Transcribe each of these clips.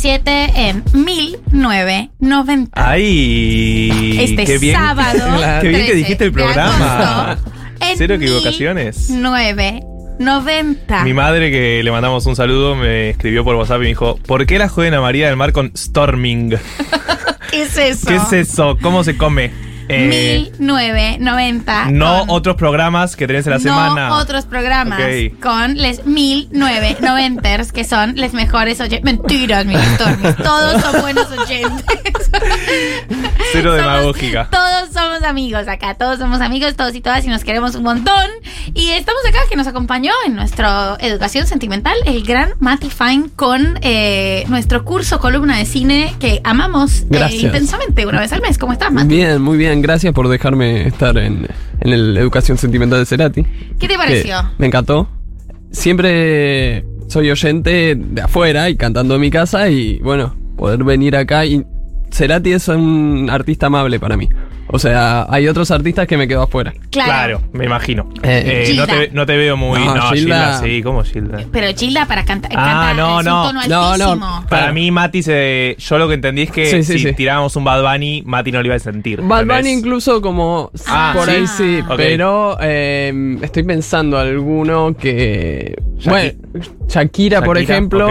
97 en 1990. ¡Ay! este qué bien. sábado. Qué bien que 13 dijiste el programa. en Cero equivocaciones. 1990. Mi madre, que le mandamos un saludo, me escribió por WhatsApp y me dijo: ¿Por qué la joden a María del Mar con Storming? ¿Qué es eso? ¿Qué es eso? ¿Cómo se come? Eh, 1990. no con- otros programas que tenés en la no semana. otros programas Ok. con les 1990ers que son les mejores oyentes. Mentiras, mis stormies. Todos son buenos oyentes. Cero demagógica. Todos somos amigos acá, todos somos amigos, todos y todas y nos queremos un montón. Y estamos acá que nos acompañó en nuestra educación sentimental el gran Matty Fine con eh, nuestro curso columna de cine que amamos eh, intensamente una vez al mes. ¿Cómo estás, Matty? Bien, muy bien. Gracias por dejarme estar en, en el Educación Sentimental de Cerati. ¿Qué te pareció? me encantó. Siempre soy oyente de afuera y cantando en mi casa y bueno, poder venir acá y Cerati es un artista amable para mí. O sea, hay otros artistas que me quedo afuera. Claro, me imagino. Eh, Eh, no, te, no te veo muy. No, No, Gilda. Gilda, sí, ¿cómo Gilda? Pero Gilda para cantar. Ah, canta- no, no. No, no. Para Claro. mí, Mati, se, yo lo que entendí es que Sí, sí, si sí. tirábamos un Bad Bunny, Mati no lo iba a sentir. Bad ¿entendés? Bunny incluso como Ah, por ¿sí? ahí sí, pero eh, estoy pensando alguno que... Shaki- Bueno, Shakira, por ejemplo,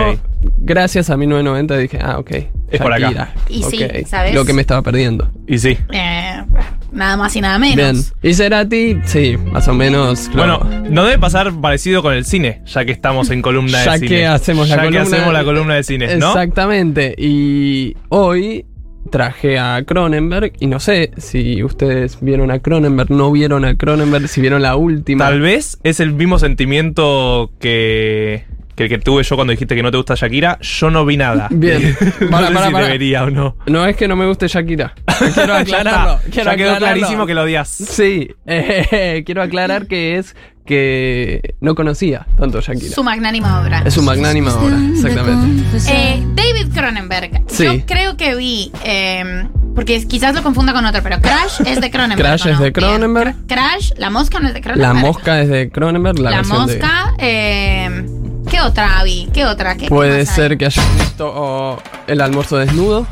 gracias a 1990 dije, ah, ok. Es por acá. Y sí, ¿sabes? Lo que me estaba perdiendo. Y sí. Eh, nada más y nada menos. Bien. Y Cerati, sí, más o menos. claro. Bueno, no debe pasar parecido con el cine, ya que estamos en columna ya de cine. que hacemos la Ya columna. que hacemos la columna de cine, ¿no? Exactamente. Y hoy traje a Cronenberg y no sé si ustedes vieron a Cronenberg, no vieron a Cronenberg, si vieron la última. Tal vez es el mismo sentimiento que, que el que tuve yo cuando dijiste que no te gusta Shakira. Yo no vi nada. Bien. no Para, sé para, si para. debería o no. No es que no me guste Shakira. Quiero aclararlo. quiero ya quedó aclararlo. clarísimo que lo odias. Sí, eh, quiero aclarar que es que no conocía tanto Shakira. Su magnánima obra. Es su magnánima obra, exactamente. Eh, David Cronenberg. Sí. Yo creo que vi. eh, porque quizás lo confunda con otro, pero Crash es de Cronenberg. Crash ¿o es de Cronenberg. Crash, La Mosca no es de La Cronenberg. mosca es de Cronenberg, la, La, de- Mosca. eh, ¿Qué otra vi? ¿Qué otra? ¿Qué, Puede ser hay? que hayas visto oh, El almuerzo desnudo.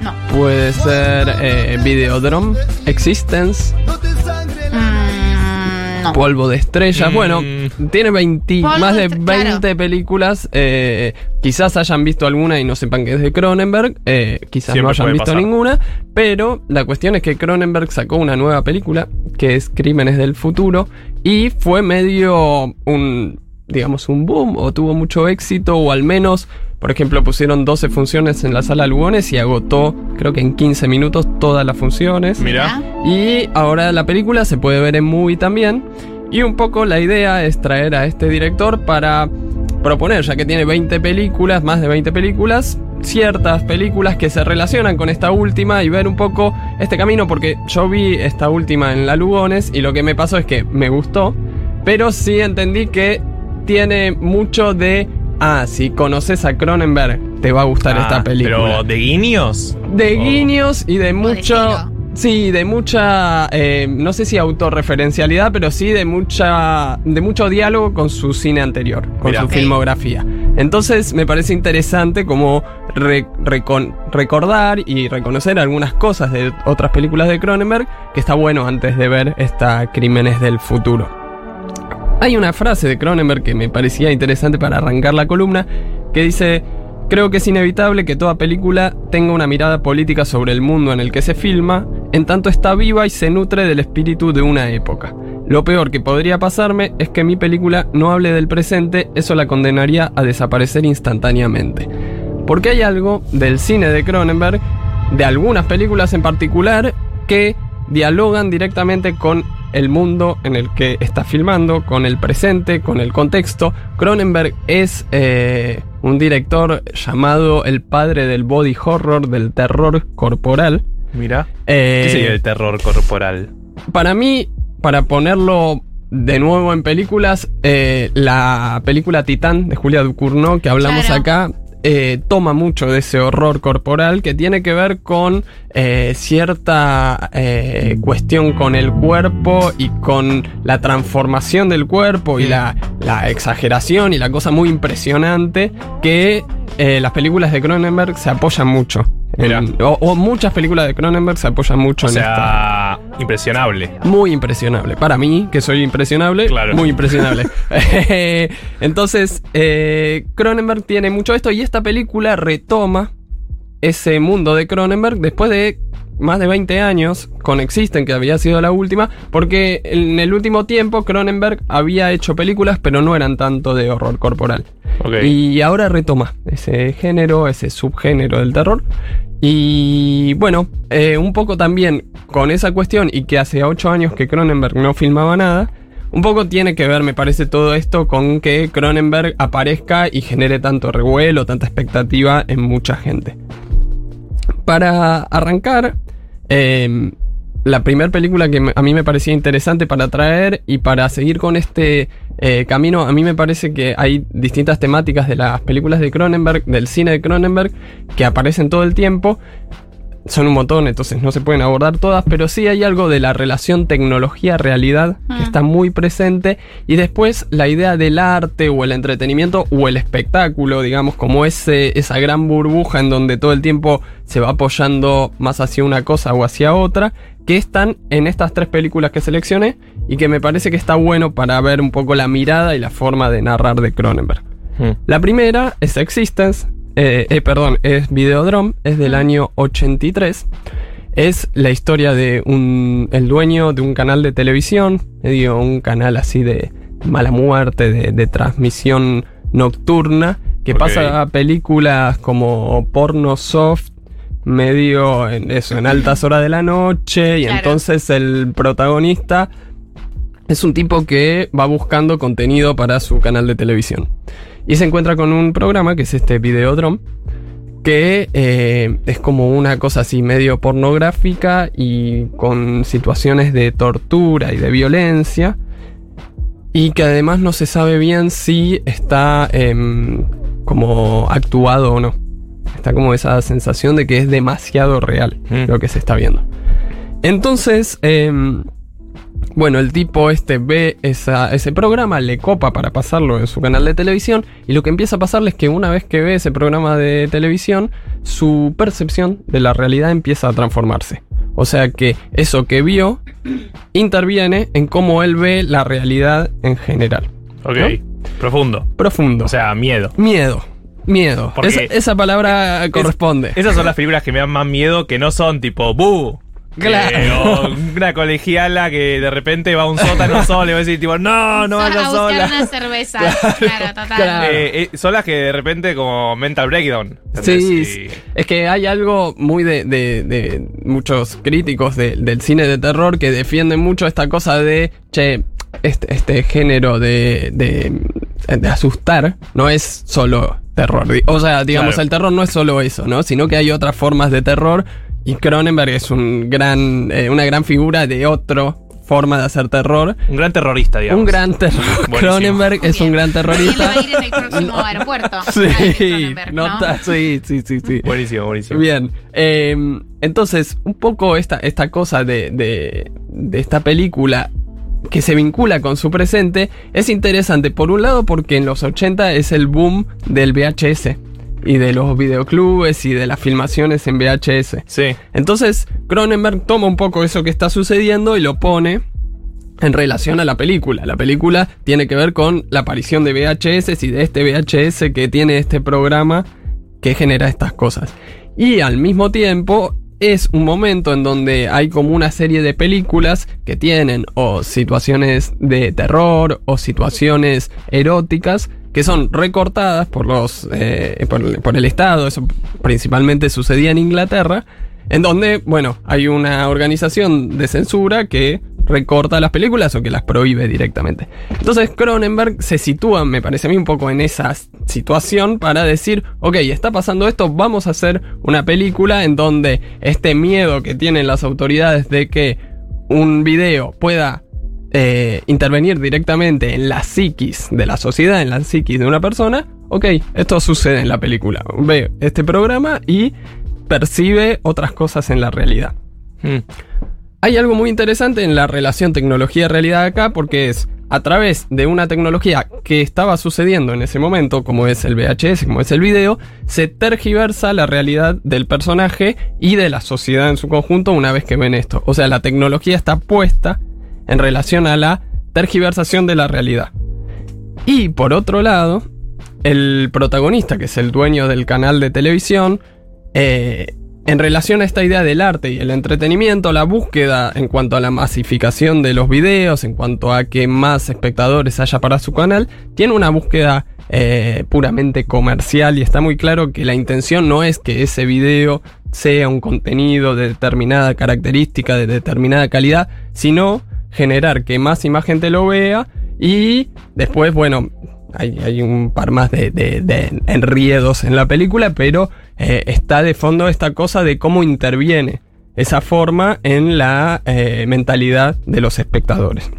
No. Puede ser eh, Videodrome, Existence, Mm, no. Polvo de estrellas. Mm. Bueno, tiene 20, Polvo más de de- 20 claro. películas. eh, quizás hayan visto alguna y no sepan que es de Cronenberg. eh, quizás Siempre no hayan visto pasar. ninguna. Pero la cuestión es que Cronenberg sacó una nueva película que es Crímenes del Futuro. Y fue medio un, digamos, un boom o tuvo mucho éxito o al menos... Por ejemplo, pusieron 12 funciones en la sala Lugones y agotó, creo que en 15 minutos, todas las funciones. Mira. Y ahora la película se puede ver en movie también. Y un poco la idea es traer a este director para proponer, ya que tiene 20 películas, más de 20 películas, ciertas películas que se relacionan con esta última y ver un poco este camino, porque yo vi esta última en la Lugones y lo que me pasó es que me gustó, pero sí entendí que tiene mucho de... Ah, si conoces a Cronenberg, te va a gustar Ah, esta película Pero de guiños. de Oh. guiños y de mucho. Sí, de mucha. eh, no sé si autorreferencialidad, pero sí de mucha. de mucho diálogo con su cine anterior, con Mirá. su filmografía. Entonces me parece interesante como re- recon- recordar y reconocer algunas cosas de otras películas de Cronenberg que está bueno antes de ver esta Crímenes del Futuro. Hay una frase de Cronenberg que me parecía interesante para arrancar la columna, que dice, creo que es inevitable que toda película tenga una mirada política sobre el mundo en el que se filma, en tanto está viva y se nutre del espíritu de una época. Lo peor que podría pasarme es que mi película no hable del presente, eso la condenaría a desaparecer instantáneamente. Porque hay algo del cine de Cronenberg, de algunas películas en particular, que dialogan directamente con el mundo en el que está filmando, con el presente, con el contexto. Cronenberg es eh, un director llamado el padre del body horror, del terror corporal. Mira. Eh, ¿Qué sería el terror corporal? para mí, para ponerlo de nuevo en películas, eh, la película Titán de Julia Ducournau que hablamos Claro. acá eh, toma mucho de ese horror corporal que tiene que ver con eh, cierta eh, cuestión con el cuerpo y con la transformación del cuerpo y la, la exageración y la cosa muy impresionante que eh, las películas de Cronenberg se apoyan mucho. En- o, o muchas películas de Cronenberg se apoyan mucho O en esta. sea, impresionable. Muy impresionable. Para mí, que soy impresionable, Claro. muy impresionable. Entonces, eh, Cronenberg tiene mucho esto y esta película retoma ese mundo de Cronenberg después de más de 20 años con Existen, que había sido la última, porque en el último tiempo Cronenberg había hecho películas, pero no eran tanto de horror corporal. Y ahora retoma ese género, ese subgénero del terror. Y bueno, eh, un poco también con esa cuestión y que hace 8 años que Cronenberg no filmaba nada, un poco tiene que ver, me parece, todo esto con que Cronenberg aparezca y genere tanto revuelo, tanta expectativa en mucha gente. Para arrancar, eh, la primera película que a mí me parecía interesante para traer y para seguir con este eh, camino, a mí me parece que hay distintas temáticas de las películas de Cronenberg, del cine de Cronenberg, que aparecen todo el tiempo. Son un montón, entonces no se pueden abordar todas, pero sí hay algo de la relación tecnología-realidad que Mm. está muy presente. Y después la idea del arte o el entretenimiento o el espectáculo, digamos, como ese, esa gran burbuja en donde todo el tiempo se va apoyando más hacia una cosa o hacia otra, que están en estas tres películas que seleccioné y que me parece que está bueno para ver un poco la mirada y la forma de narrar de Cronenberg. Hmm. La primera es Existence, eh, eh, perdón, es Videodrome, es del año 83. Es la historia de un, el dueño de un canal de televisión, medio un canal así de mala muerte, de, de transmisión nocturna, que pasa a películas como porno soft, medio en eso, en altas horas de la noche, y Claro. entonces el protagonista es un tipo que va buscando contenido para su canal de televisión. Y se encuentra con un programa que es este Videodrome, que eh, es como una cosa así medio pornográfica y con situaciones de tortura y de violencia. Y que además no se sabe bien si está em, como actuado o no. Está como esa sensación de que es demasiado real Mm. lo que se está viendo. Entonces, em, bueno, el tipo este ve esa- ese programa, le copa para pasarlo en su canal de televisión y lo que empieza a pasarle es que una vez que ve ese programa de televisión, su percepción de la realidad empieza a transformarse. O sea que eso que vio interviene en cómo él ve la realidad en general. Ok. ¿No? Profundo. Profundo. O sea, miedo. miedo. Miedo. Esa, esa palabra corresponde. Esas son las películas que me dan más miedo que no son tipo ¡Bu! Claro. Eh, o una colegiala que de repente va a un sótano sola y va a decir tipo ¡No, no a vayas buscar sola! una cerveza. Claro, total. Claro. Eh, eh, son las que de repente como mental breakdown. Sí, ¿entendés? sí. Y- es que hay algo muy de, de- de muchos críticos de- del cine de terror que defienden mucho esta cosa de, che, este, este género de, de, de asustar no es solo terror. O sea, digamos, Claro. el terror no es solo eso, ¿no? Sino que hay otras formas de terror y Cronenberg es un gran, eh, una gran figura de otra forma de hacer terror. Un gran terrorista, digamos. Un gran terror. Buenísimo. Cronenberg es un gran terrorista. va a ir en el próximo aeropuerto. Ahí Sí, nota- sí, sí, sí, sí. Buenísimo, buenísimo. Bien, eh, entonces, un poco esta, esta cosa de, de, de esta película que se vincula con su presente es interesante, por un lado porque en los 80 es el boom del VHS y de los videoclubes y de las filmaciones en VHS. Sí. Entonces, Cronenberg toma un poco eso que está sucediendo y lo pone en relación a la película. La película tiene que ver con la aparición de VHS y de este VHS que tiene este programa que genera estas cosas. Y al mismo tiempo es un momento en donde hay como una serie de películas que tienen o situaciones de terror o situaciones eróticas que son recortadas por los eh, por, por el Estado, eso principalmente sucedía en Inglaterra, en donde, bueno, hay una organización de censura que recorta las películas o que las prohíbe directamente. Entonces Cronenberg se sitúa, me parece a mí, un poco en esa situación para decir, ok, está pasando esto, vamos a hacer una película en donde este miedo que tienen las autoridades de que un video pueda eh, intervenir directamente en la psiquis de la sociedad, en la psiquis de una persona, ok, esto sucede en la película. Ve este programa y percibe otras cosas en la realidad. Mm. Hay algo muy interesante en la relación tecnología-realidad acá porque es, a través de una tecnología que estaba sucediendo en ese momento, como es el VHS, como es el video, se tergiversa la realidad del personaje y de la sociedad en su conjunto una vez que ven esto. O sea, la tecnología está puesta en relación a la tergiversación de la realidad. Y por otro lado, el protagonista, que es el dueño del canal de televisión, eh, en relación a esta idea del arte y el entretenimiento, la búsqueda en cuanto a la masificación de los videos, en cuanto a que más espectadores haya para su canal, tiene una búsqueda eh, puramente comercial y está muy claro que la intención no es que ese video sea un contenido de determinada característica, de determinada calidad, sino generar que más y más gente lo vea y después, bueno, hay, un par más de, enriedos en la película, pero eh, está de fondo esta cosa de cómo interviene esa forma en la eh, mentalidad de los espectadores.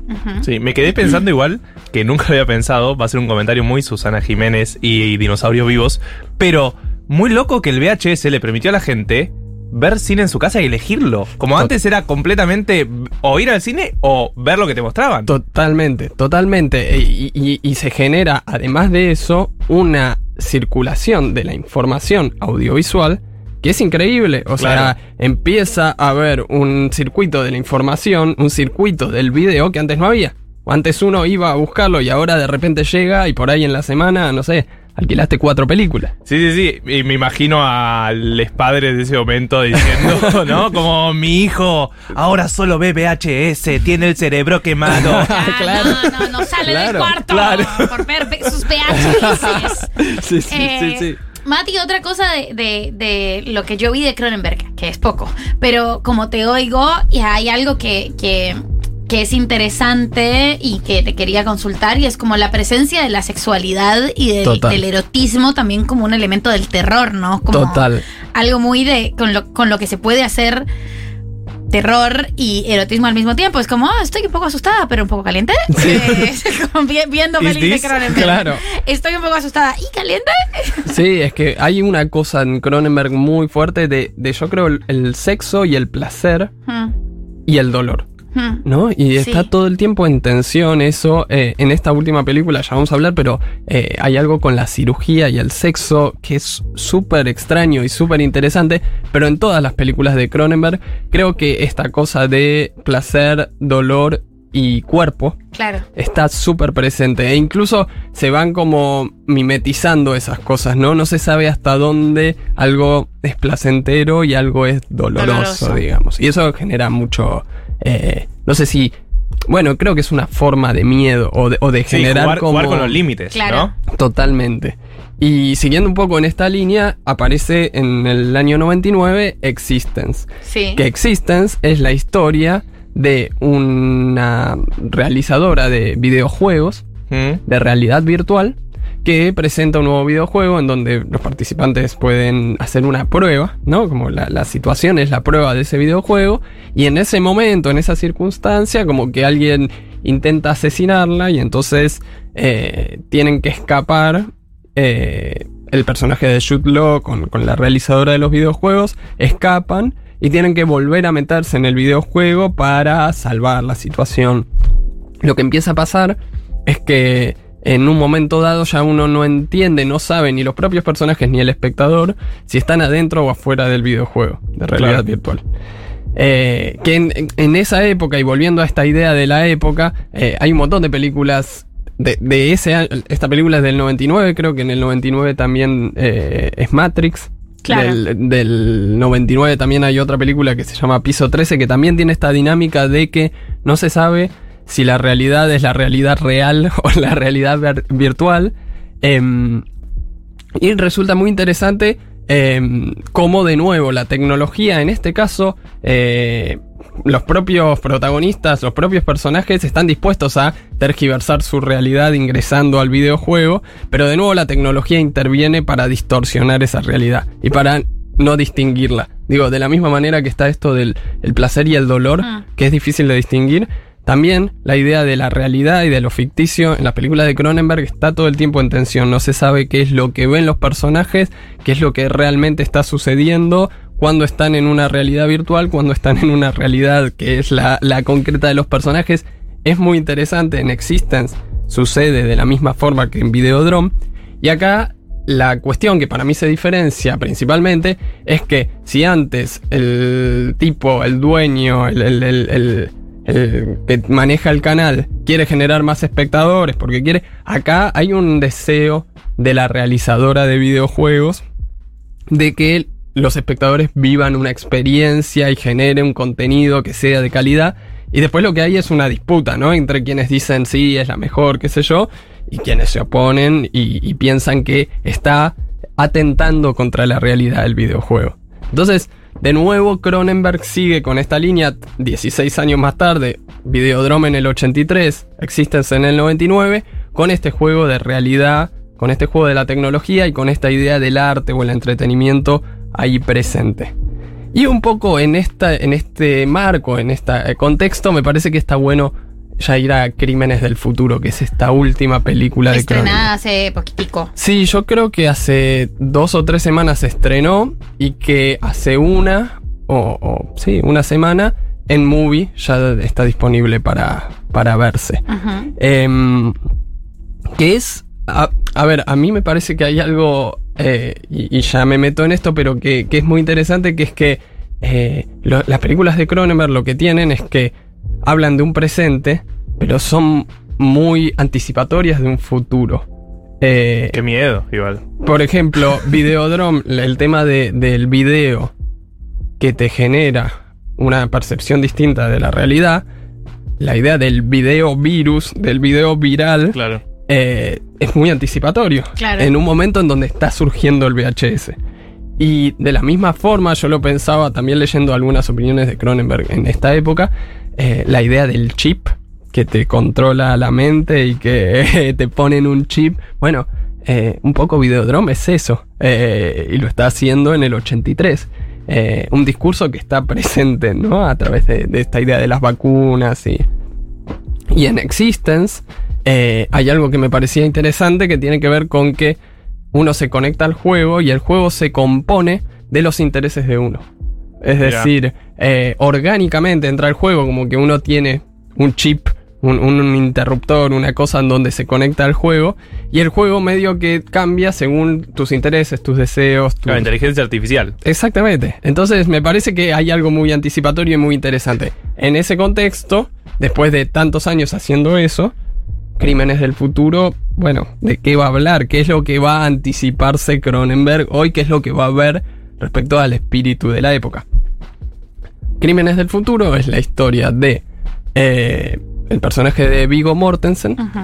Sí, me quedé pensando igual que nunca había pensado, va a ser un comentario muy Susana Jiménez y Dinosaurios Vivos, pero muy loco que el VHS le permitió a la gente ver cine en su casa y elegirlo. Como antes era completamente o ir al cine o ver lo que te mostraban. Totalmente, totalmente. E, y, se genera, además de eso, una circulación de la información audiovisual que es increíble. O sea, empieza a haber un circuito de la información, un circuito del video que antes no había. Antes uno iba a buscarlo y ahora de repente llega y por ahí en la semana, no sé, alquilaste cuatro películas. Sí, sí, sí. Y me imagino a los padres de ese momento diciendo, ¿no? Como mi hijo ahora solo ve VHS, tiene el cerebro quemado. Ah, claro. No, no, no sale del cuarto por ver sus VHS. sí, sí, sí, eh, sí. Mati, otra cosa de, de, de, lo que yo vi de Cronenberg, que es poco, pero como te oigo, y hay algo que, que que es interesante y que te quería consultar y es como la presencia de la sexualidad y del, erotismo también como un elemento del terror, ¿no? Como Total. Algo muy de con lo, con lo que se puede hacer terror y erotismo al mismo tiempo. Es como, oh, estoy un poco asustada, pero un poco caliente. Eh, viendo pelis de Cronenberg. Claro. Estoy un poco asustada y caliente. Sí, es que hay una cosa en Cronenberg muy fuerte de, de yo creo, el, sexo y el placer hmm. y el dolor. Hmm. ¿No? Y está todo el tiempo en tensión eso. Eh, en esta última película ya vamos a hablar, pero eh, hay algo con la cirugía y el sexo que es súper extraño y súper interesante. Pero en todas las películas de Cronenberg, creo que esta cosa de placer, dolor y cuerpo claro. está súper presente. E incluso se van como mimetizando esas cosas, ¿no? No se sabe hasta dónde algo es placentero y algo es doloroso. digamos. Y eso genera mucho eh, no sé si. Bueno, creo que es una forma de miedo o de, o de generar como. Jugar con los límites, ¿no? Totalmente. Y siguiendo un poco en esta línea, aparece en el año 99 Existence. Sí. Que Existence es la historia de una realizadora de videojuegos mm. de realidad virtual que presenta un nuevo videojuego en donde los participantes pueden hacer una prueba, ¿no? Como la, situación es la prueba de ese videojuego, y en ese momento, en esa circunstancia, como que alguien intenta asesinarla y entonces eh, tienen que escapar. Eh, el personaje de Jude Law con, con la realizadora de los videojuegos escapan y tienen que volver a meterse en el videojuego para salvar la situación. Lo que empieza a pasar es que en un momento dado ya uno no entiende, no sabe ni los propios personajes ni el espectador si están adentro o afuera del videojuego de realidad virtual. Eh, que en, esa época, y volviendo a esta idea de la época, eh, hay un montón de películas de, ese año. Esta película es del 99, creo que en el 99 también eh, es Matrix. Del, del, 99 también hay otra película que se llama Piso 13, que también tiene esta dinámica de que no se sabe si la realidad es la realidad real o la realidad virtual. Em, y resulta muy interesante em, cómo de nuevo la tecnología, en este caso, eh, los propios protagonistas, los propios personajes están dispuestos a tergiversar su realidad ingresando al videojuego, pero de nuevo la tecnología interviene para distorsionar esa realidad y para no distinguirla. Digo, de la misma manera que está esto del placer y el dolor, ah. que es difícil de distinguir, también la idea de la realidad y de lo ficticio en la película de Cronenberg está todo el tiempo en tensión. No se sabe qué es lo que ven los personajes, qué es lo que realmente está sucediendo, cuando están en una realidad virtual, cuando están en una realidad que es la, concreta de los personajes. es muy interesante. En Existence sucede de la misma forma que en Videodrome. Y acá la cuestión que para mí se diferencia principalmente es que si antes el tipo, el dueño, el, el- que maneja el canal quiere generar más espectadores porque quiere, acá hay un deseo de la realizadora de videojuegos de que los espectadores vivan una experiencia y genere un contenido que sea de calidad. Y después lo que hay es una disputa, ¿no? Entre quienes dicen sí, es la mejor, qué sé yo, y quienes se oponen y, piensan que está atentando contra la realidad del videojuego. Entonces, de nuevo, Cronenberg sigue con esta línea 16 años más tarde, Videodrome en el 83, Existence en el 99, con este juego de realidad, con este juego de la tecnología y con esta idea del arte o el entretenimiento ahí presente. Y un poco en, esta, en este marco, en este contexto, me parece que está bueno ya ir a Crímenes del Futuro, que es esta última película de. Estrenada hace poquitico. Sí, yo creo que hace dos o tres semanas se estrenó y que hace una, o, o, sí, una semana, en Movie ya está disponible para, para verse. Em, que es, a, a ver, a mí me parece que hay algo, eh, y, y ya me meto en esto, pero que, que es muy interesante, que es que eh, lo- las películas de Cronenberg lo que tienen es que hablan de un presente, pero son muy anticipatorias de un futuro. Eh, Qué miedo, igual. por ejemplo, Videodrome, el tema de- del video que te genera una percepción distinta de la realidad, la idea del video virus, del video viral, Claro. eh, es muy anticipatorio. Claro. En un momento en donde está surgiendo el VHS. Y de la misma forma, yo lo pensaba también leyendo algunas opiniones de Cronenberg en esta época, eh, la idea del chip que te controla la mente y que te ponen un chip. Bueno, eh, un poco Videodrome es eso. eh, y lo está haciendo en el 83. Eh, un discurso que está presente, ¿no? A través de, de esta idea de las vacunas y, y en Existence eh, hay algo que me parecía interesante que tiene que ver con que uno se conecta al juego y el juego se compone de los intereses de uno. Es decir, eh, orgánicamente entra al juego como que uno tiene un chip, un, un interruptor, una cosa en donde se conecta al juego y el juego medio que cambia según tus intereses, tus deseos, tus, Claro, inteligencia artificial. Exactamente. Entonces me parece que hay algo muy anticipatorio y muy interesante. En ese contexto, después de tantos años haciendo eso, Crímenes del Futuro, bueno, ¿de qué va a hablar? ¿Qué es lo que va a anticiparse Cronenberg hoy? ¿Qué es lo que va a ver respecto al espíritu de la época? Crímenes del Futuro es la historia de eh, el personaje de Vigo Mortensen, Ujú.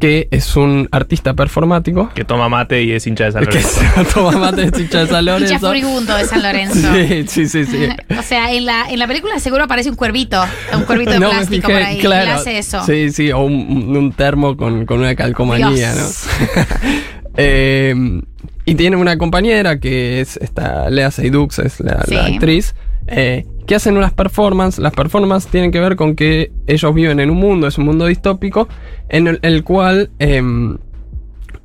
Que es un artista performático. Que toma mate y es hincha de San Que Lorenzo. se toma mate de Chicha de San Hincha Lorenzo. furibundo de San Lorenzo. Sí, sí, sí, sí. O sea, en la, en la película seguro aparece un cuervito, un cuervito de No plástico fijé, por ahí. claro. Él hace eso. Sí, sí, o un, un termo con, con una calcomanía, Dios. ¿no? Eh, y tiene una compañera que es esta Lea Seydoux, es la, Sí. la actriz, eh, que hacen unas performances. Las performances tienen que ver con que ellos viven en un mundo, es un mundo distópico, en el, el cual em,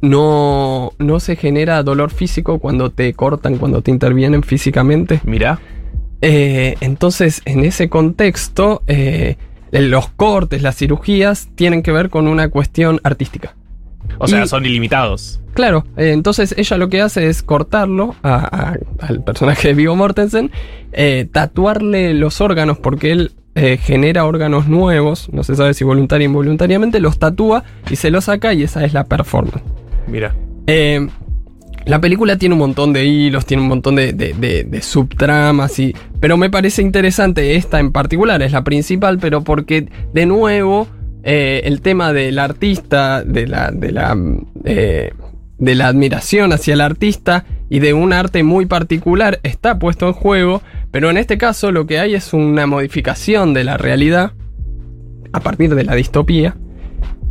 no, no se genera dolor físico cuando te cortan, cuando te intervienen físicamente. Mirá. Eh, entonces, en ese contexto, eh, los cortes, las cirugías, tienen que ver con una cuestión artística. O sea, Y- son ilimitados. Claro, eh, entonces ella lo que hace es cortarlo a- a- al personaje de Vigo Mortensen, eh, tatuarle los órganos porque él eh, genera órganos nuevos, no se sabe si voluntaria o involuntariamente, los tatúa y se los saca y esa es la performance. Mira. Eh, la película tiene un montón de hilos, tiene un montón de, de- de- de subtramas, y, pero me parece interesante esta en particular, es la principal, pero porque de nuevo eh, el tema del artista, de la, de, la, eh, de la admiración hacia el artista y de un arte muy particular está puesto en juego, pero en este caso lo que hay es una modificación de la realidad a partir de la distopía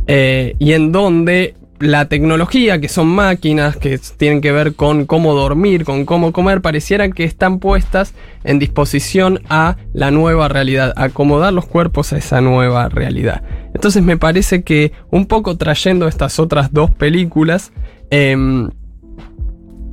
eh, y en donde la tecnología, que son máquinas, que tienen que ver con cómo dormir, con cómo comer, parecieran que están puestas en disposición a la nueva realidad, a acomodar los cuerpos a esa nueva realidad. Entonces me parece que un poco trayendo estas otras dos películas, em,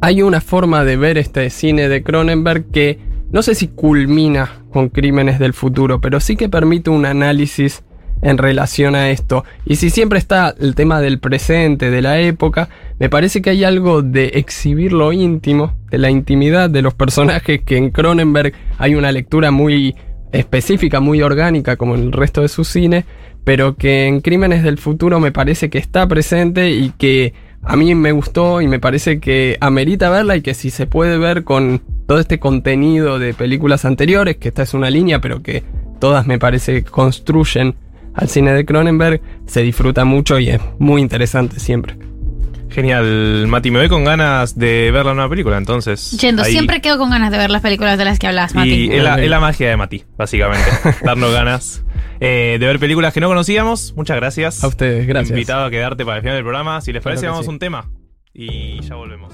hay una forma de ver este cine de Cronenberg que no sé si culmina con Crímenes del Futuro, pero sí que permite un análisis en relación a esto. Y si siempre está el tema del presente, de la época, me parece que hay algo de exhibir lo íntimo, de la intimidad de los personajes, que en Cronenberg hay una lectura muy específica, muy orgánica, como el resto de su cine, pero que en Crímenes del Futuro me parece que está presente y que a mí me gustó y me parece que amerita verla y que si se puede ver con todo este contenido de películas anteriores, que esta es una línea, pero que todas me parece que construyen al cine de Cronenberg, se disfruta mucho y es muy interesante siempre. Genial, Mati, me voy con ganas de ver la nueva película, entonces. Yendo, ahí- siempre quedo con ganas de ver las películas de las que hablas, Mati. Y es la, es la magia de Mati, básicamente. Darnos ganas eh, de ver películas que no conocíamos. Muchas gracias. A ustedes, gracias. Invitado a quedarte para el final del programa. Si les Claro parece, que vamos sí. un tema. Y ya volvemos.